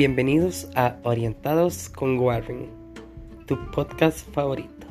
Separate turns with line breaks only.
Bienvenidos a Orientados con Warren, tu podcast favorito.